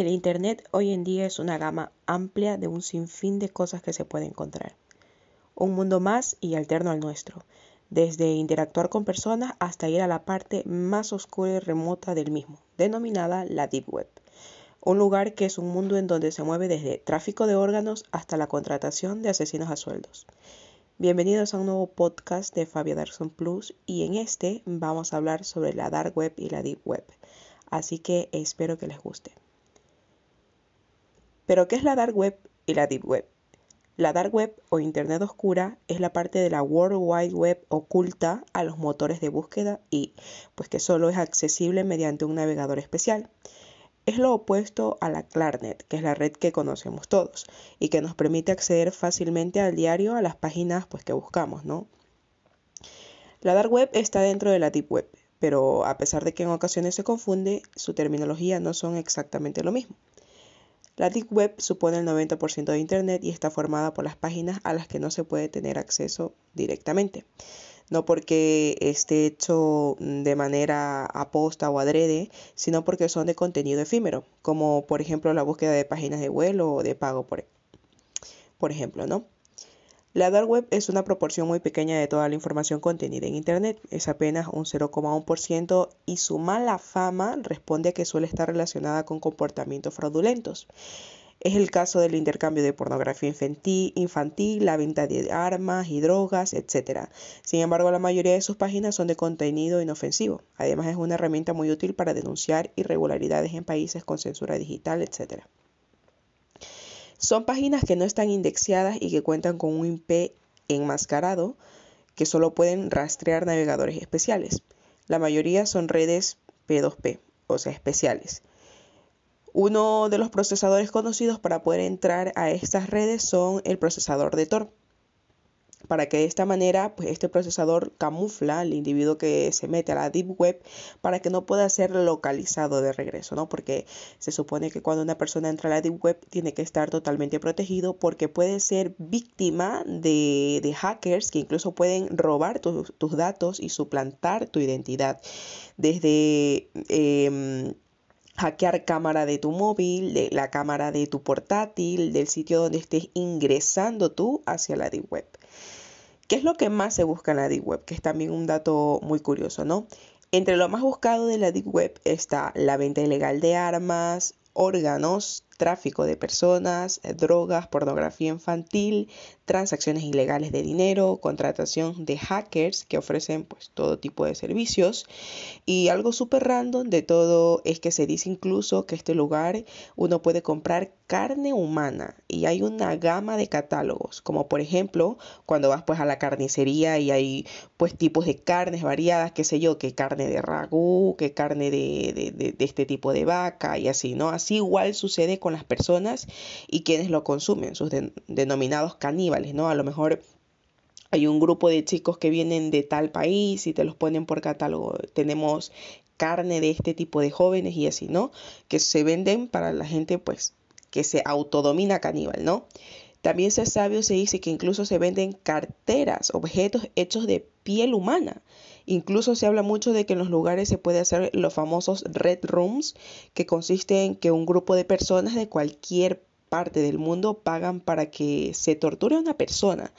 El Internet hoy en día es una gama amplia de un sinfín de cosas que se puede encontrar. Un mundo más y alterno al nuestro, desde interactuar con personas hasta ir a la parte más oscura y remota del mismo, denominada la Deep Web. Un lugar que es un mundo en donde se mueve desde tráfico de órganos hasta la contratación de asesinos a sueldos. Bienvenidos a un nuevo podcast de Fabio Darson Plus y en este vamos a hablar sobre la Dark Web y la Deep Web. Así que espero que les guste. Pero, ¿qué es la Dark Web y la Deep Web? La Dark Web o Internet Oscura es la parte de la World Wide Web oculta a los motores de búsqueda y pues que solo es accesible mediante un navegador especial. Es lo opuesto a la Clarnet, que es la red que conocemos todos y que nos permite acceder fácilmente al diario a las páginas pues que buscamos, ¿no? La Dark Web está dentro de la Deep Web, pero a pesar de que en ocasiones se confunde, su terminología no son exactamente lo mismo. La Deep Web supone el 90% de Internet y está formada por las páginas a las que no se puede tener acceso directamente. No porque esté hecho de manera aposta o adrede, sino porque son de contenido efímero, como por ejemplo la búsqueda de páginas de vuelo o de pago, por, por ejemplo, ¿no? La dark web es una proporción muy pequeña de toda la información contenida en Internet, es apenas un 0,1% y su mala fama responde a que suele estar relacionada con comportamientos fraudulentos. Es el caso del intercambio de pornografía infantil, la venta de armas y drogas, etc. Sin embargo, la mayoría de sus páginas son de contenido inofensivo. Además, es una herramienta muy útil para denunciar irregularidades en países con censura digital, etc. Son páginas que no están indexadas y que cuentan con un IP enmascarado que solo pueden rastrear navegadores especiales. La mayoría son redes P2P, o sea, especiales. Uno de los procesadores conocidos para poder entrar a estas redes son el procesador de Tor para que de esta manera pues este procesador camufla al individuo que se mete a la deep web para que no pueda ser localizado de regreso, ¿no? Porque se supone que cuando una persona entra a la deep web tiene que estar totalmente protegido porque puede ser víctima de, hackers que incluso pueden robar tus datos y suplantar tu identidad desde em, hackear cámara de tu móvil, de la cámara de tu portátil, del sitio donde estés ingresando tú hacia la deep web. ¿Qué es lo que más se busca en la Deep Web? Que es también un dato muy curioso, ¿no? Entre lo más buscado de la Deep Web está la venta ilegal de armas, órganos, tráfico de personas, drogas, pornografía infantil, transacciones ilegales de dinero, contratación de hackers que ofrecen pues todo tipo de servicios. Y algo súper random de todo es que se dice incluso que este lugar uno puede comprar carne humana y hay una gama de catálogos como por ejemplo cuando vas pues a la carnicería y hay pues tipos de carnes variadas qué sé yo que carne de ragú que carne de, de, de este tipo de vaca y así no así igual sucede con las personas y quienes lo consumen sus denominados caníbales ¿no? A lo mejor hay un grupo de chicos que vienen de tal país y te los ponen por catálogo. Tenemos carne de este tipo de jóvenes y así, ¿no? Que se venden para la gente, pues, que se autodomina caníbal, ¿no? También se sabe o se dice que incluso se venden carteras, objetos hechos de piel humana. Incluso se habla mucho de que en los lugares se puede hacer los famosos red rooms, que consiste en que un grupo de personas de cualquier parte del mundo pagan para que se torture a una persona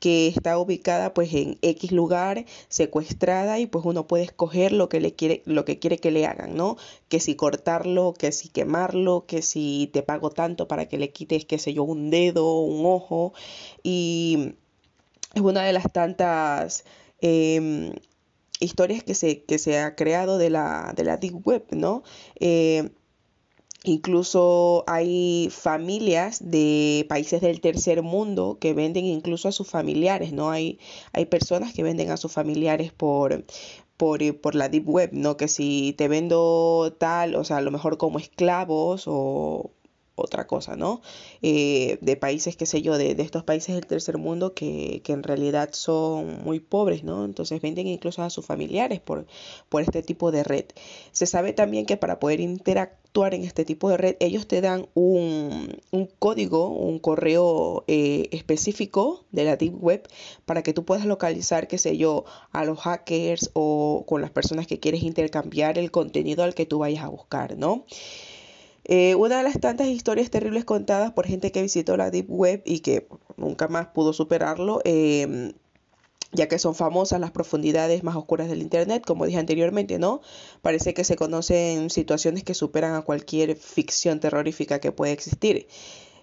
que está ubicada pues en X lugar, secuestrada y pues uno puede escoger lo que le quiere lo que quiere que le hagan, ¿no? Que si cortarlo, que si quemarlo, que si te pago tanto para que le quites qué sé yo, un dedo, un ojo y es una de las tantas em, historias que se, que se ha creado de la, de la Deep Web, ¿no? Eh, Incluso hay familias de países del tercer mundo que venden incluso a sus familiares, ¿no? Hay, hay personas que venden a sus familiares por, por, por, la deep web, ¿no? Que si te vendo tal, o sea, a lo mejor como esclavos o, otra cosa, ¿no? Eh, de países, qué sé yo, de, estos países del tercer mundo que, que, en realidad son muy pobres, ¿no? Entonces venden incluso a sus familiares por, por este tipo de red. Se sabe también que para poder interactuar en este tipo de red, ellos te dan un, un código, un correo eh, específico de la Deep Web para que tú puedas localizar, qué sé yo, a los hackers o con las personas que quieres intercambiar el contenido al que tú vayas a buscar, ¿no? Eh, una de las tantas historias terribles contadas por gente que visitó la Deep Web y que nunca más pudo superarlo, em, ya que son famosas las profundidades más oscuras del Internet, como dije anteriormente, ¿no? Parece que se conocen situaciones que superan a cualquier ficción terrorífica que pueda existir.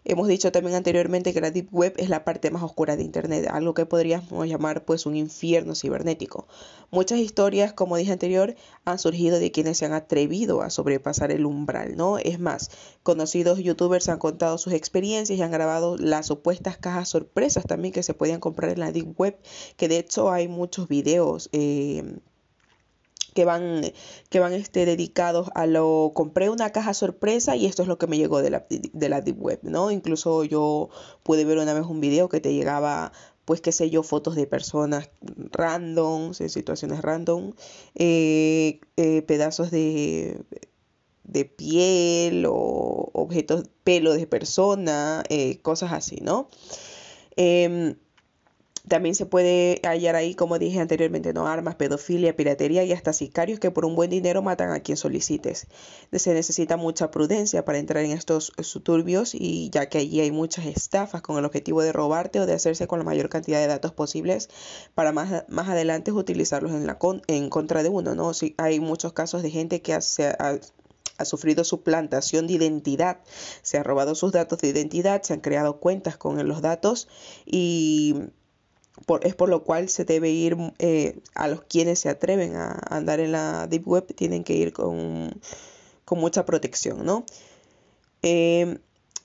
Hemos dicho también anteriormente que la Deep Web es la parte más oscura de Internet, algo que podríamos llamar pues un infierno cibernético. Muchas historias, como dije anterior, han surgido de quienes se han atrevido a sobrepasar el umbral, ¿no? Es más, conocidos youtubers han contado sus experiencias y han grabado las supuestas cajas sorpresas también que se podían comprar en la Deep Web, que de hecho hay muchos videos. Eh, que van, que van este, dedicados a lo, compré una caja sorpresa y esto es lo que me llegó de la, de la Deep Web, ¿no? Incluso yo pude ver una vez un video que te llegaba pues qué sé yo, fotos de personas random, situaciones random, eh, eh, pedazos de, de piel o objetos, pelo de persona, eh, cosas así, ¿no? Em, también se puede hallar ahí, como dije anteriormente, no armas, pedofilia, piratería y hasta sicarios que por un buen dinero matan a quien solicites. Se necesita mucha prudencia para entrar en estos suburbios y ya que allí hay muchas estafas con el objetivo de robarte o de hacerse con la mayor cantidad de datos posibles para más, más adelante utilizarlos en, la en contra de uno, ¿no? Si hay muchos casos de gente que hace, ha, ha sufrido suplantación de identidad, se ha robado sus datos de identidad, se han creado cuentas con los datos y es por lo cual se debe ir eh, a los quienes se atreven a, andar en la Deep Web, tienen que ir con, mucha protección, ¿no? Em,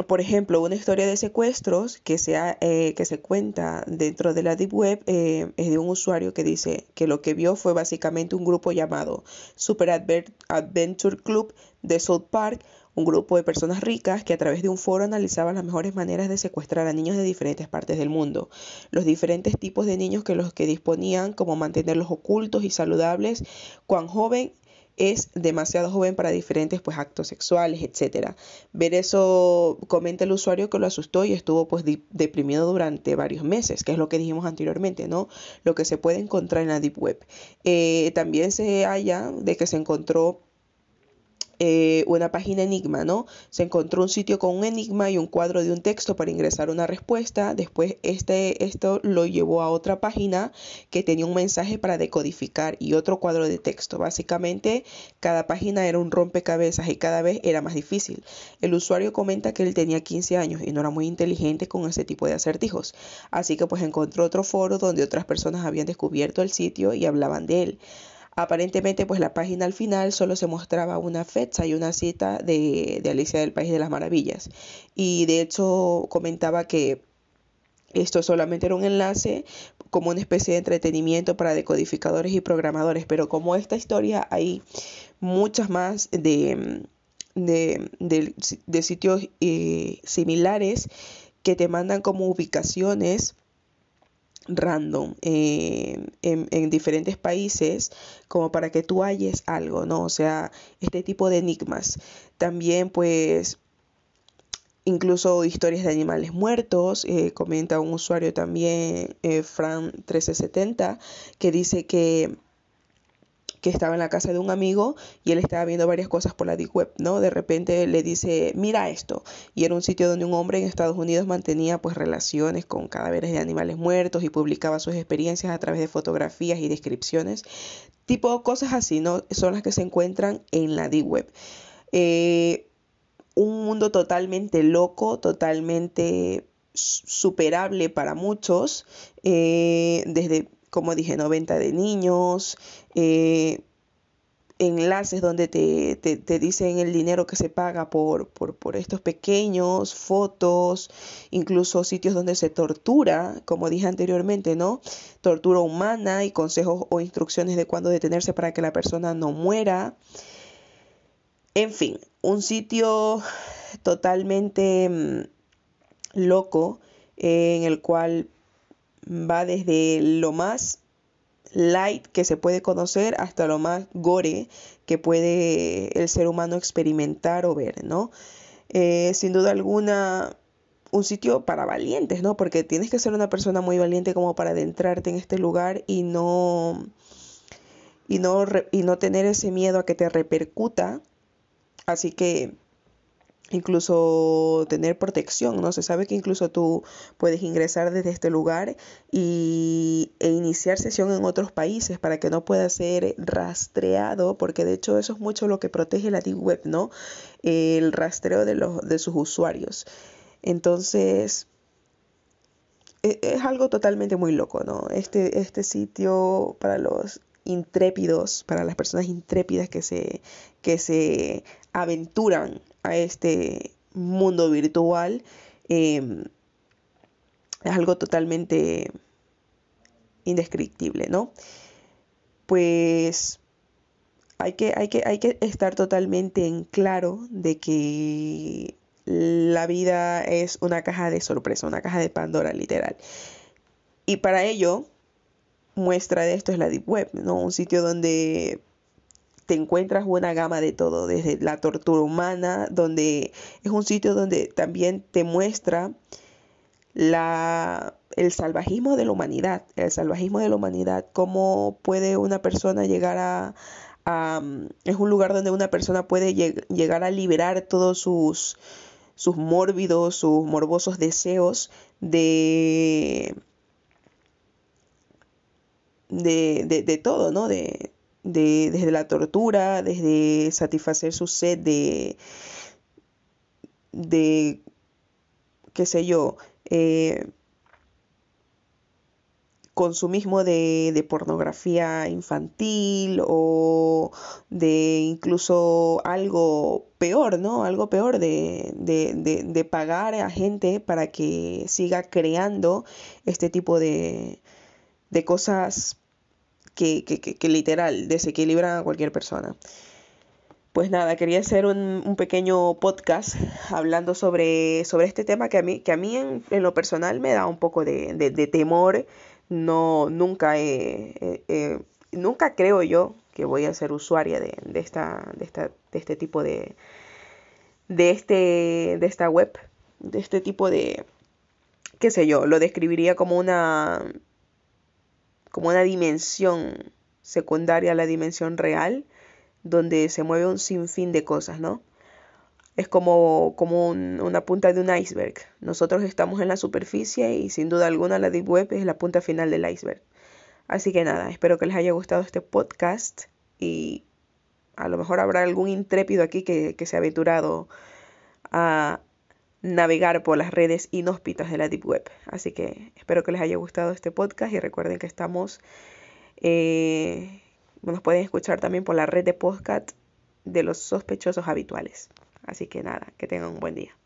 por ejemplo, una historia de secuestros que, eh, que se cuenta dentro de la Deep Web eh, es de un usuario que dice que lo que vio fue básicamente un grupo llamado Super Adventure Club de South Park, un grupo de personas ricas que a través de un foro analizaban las mejores maneras de secuestrar a niños de diferentes partes del mundo, los diferentes tipos de niños que los que disponían, como mantenerlos ocultos y saludables, cuán joven es demasiado joven para diferentes pues actos sexuales, etcétera. Ver eso comenta el usuario que lo asustó y estuvo pues deprimido durante varios meses, que es lo que dijimos anteriormente, ¿no? Lo que se puede encontrar en la deep web. Eh, también se halla de que se encontró eh, una página enigma, ¿no? Se encontró un sitio con un enigma y un cuadro de un texto para ingresar una respuesta. Después este, esto lo llevó a otra página que tenía un mensaje para decodificar y otro cuadro de texto. Básicamente cada página era un rompecabezas y cada vez era más difícil. El usuario comenta que él tenía 15 años y no era muy inteligente con ese tipo de acertijos. Así que pues encontró otro foro donde otras personas habían descubierto el sitio y hablaban de él. Aparentemente, pues la página al final solo se mostraba una fecha y una cita de, Alicia del País de las Maravillas. Y de hecho comentaba que esto solamente era un enlace como una especie de entretenimiento para decodificadores y programadores, pero como esta historia hay muchas más de, de, sitios eh, similares que te mandan como ubicaciones random eh, en, diferentes países como para que tú halles algo, ¿no? O sea, este tipo de enigmas. También pues incluso historias de animales muertos, eh, comenta un usuario también, eh, Fran1370, que dice que que estaba en la casa de un amigo y él estaba viendo varias cosas por la deep web, ¿no? De repente le dice, mira esto. Y era un sitio donde un hombre en Estados Unidos mantenía pues relaciones con cadáveres de animales muertos y publicaba sus experiencias a través de fotografías y descripciones. Tipo cosas así, ¿no? Son las que se encuentran en la deep web. Eh, un mundo totalmente loco, totalmente superable para muchos, eh, desde como dije, 90 de niños, eh, enlaces donde te, te, dicen el dinero que se paga por, por, por, estos pequeños, fotos, incluso sitios donde se tortura, como dije anteriormente, ¿no? Tortura humana y consejos o instrucciones de cuándo detenerse para que la persona no muera. En fin, un sitio totalmente mm, loco eh, en el cual va desde lo más light que se puede conocer hasta lo más gore que puede el ser humano experimentar o ver, ¿no? Eh, sin duda alguna, un sitio para valientes, ¿no? Porque tienes que ser una persona muy valiente como para adentrarte en este lugar y no, y no, y no tener ese miedo a que te repercuta. Así que incluso tener protección, ¿no? Se sabe que incluso tú puedes ingresar desde este lugar y, e iniciar sesión en otros países para que no pueda ser rastreado, porque de hecho eso es mucho lo que protege la Deep Web, ¿no? El rastreo de, los, de sus usuarios. Entonces, e, es algo totalmente muy loco, ¿no? Este, este sitio para los intrépidos, para las personas intrépidas que se, que se aventuran a este mundo virtual, em, es algo totalmente indescriptible, ¿no? Pues hay que, hay que, hay que estar totalmente en claro de que la vida es una caja de sorpresa, una caja de Pandora literal. Y para ello, muestra de esto es la Deep Web, ¿no? Un sitio donde te encuentras una gama de todo, desde la tortura humana, donde es un sitio donde también te muestra la, el salvajismo de la humanidad, el salvajismo de la humanidad, cómo puede una persona llegar a, es un lugar donde una persona puede llegar a liberar todos sus, sus mórbidos, sus morbosos deseos de, de, de, de todo, ¿no? De, de, desde la tortura, desde satisfacer su sed de, de qué sé yo, eh, consumismo de, de, pornografía infantil o de incluso algo peor, ¿no? Algo peor de, de, de, pagar a gente para que siga creando este tipo de, de cosas que, literal desequilibran a cualquier persona. Pues nada, quería hacer un, pequeño podcast hablando sobre, sobre este tema que a mí, que a mí en, lo personal me da un poco de, de, temor. No, nunca he, nunca creo yo que voy a ser usuaria de, de, esta, esta, este tipo de, de, este, de esta web, de este tipo de, qué sé yo, lo describiría como una como una dimensión secundaria a la dimensión real, donde se mueve un sinfín de cosas, ¿no? Es como, como un, una punta de un iceberg. Nosotros estamos en la superficie y sin duda alguna la Deep Web es la punta final del iceberg. Así que nada, espero que les haya gustado este podcast y a lo mejor habrá algún intrépido aquí que, que se ha aventurado a, navegar por las redes inhóspitas de la Deep Web. Así que espero que les haya gustado este podcast y recuerden que estamos, eh, nos pueden escuchar también por la red de podcast de los sospechosos habituales. Así que nada, que tengan un buen día.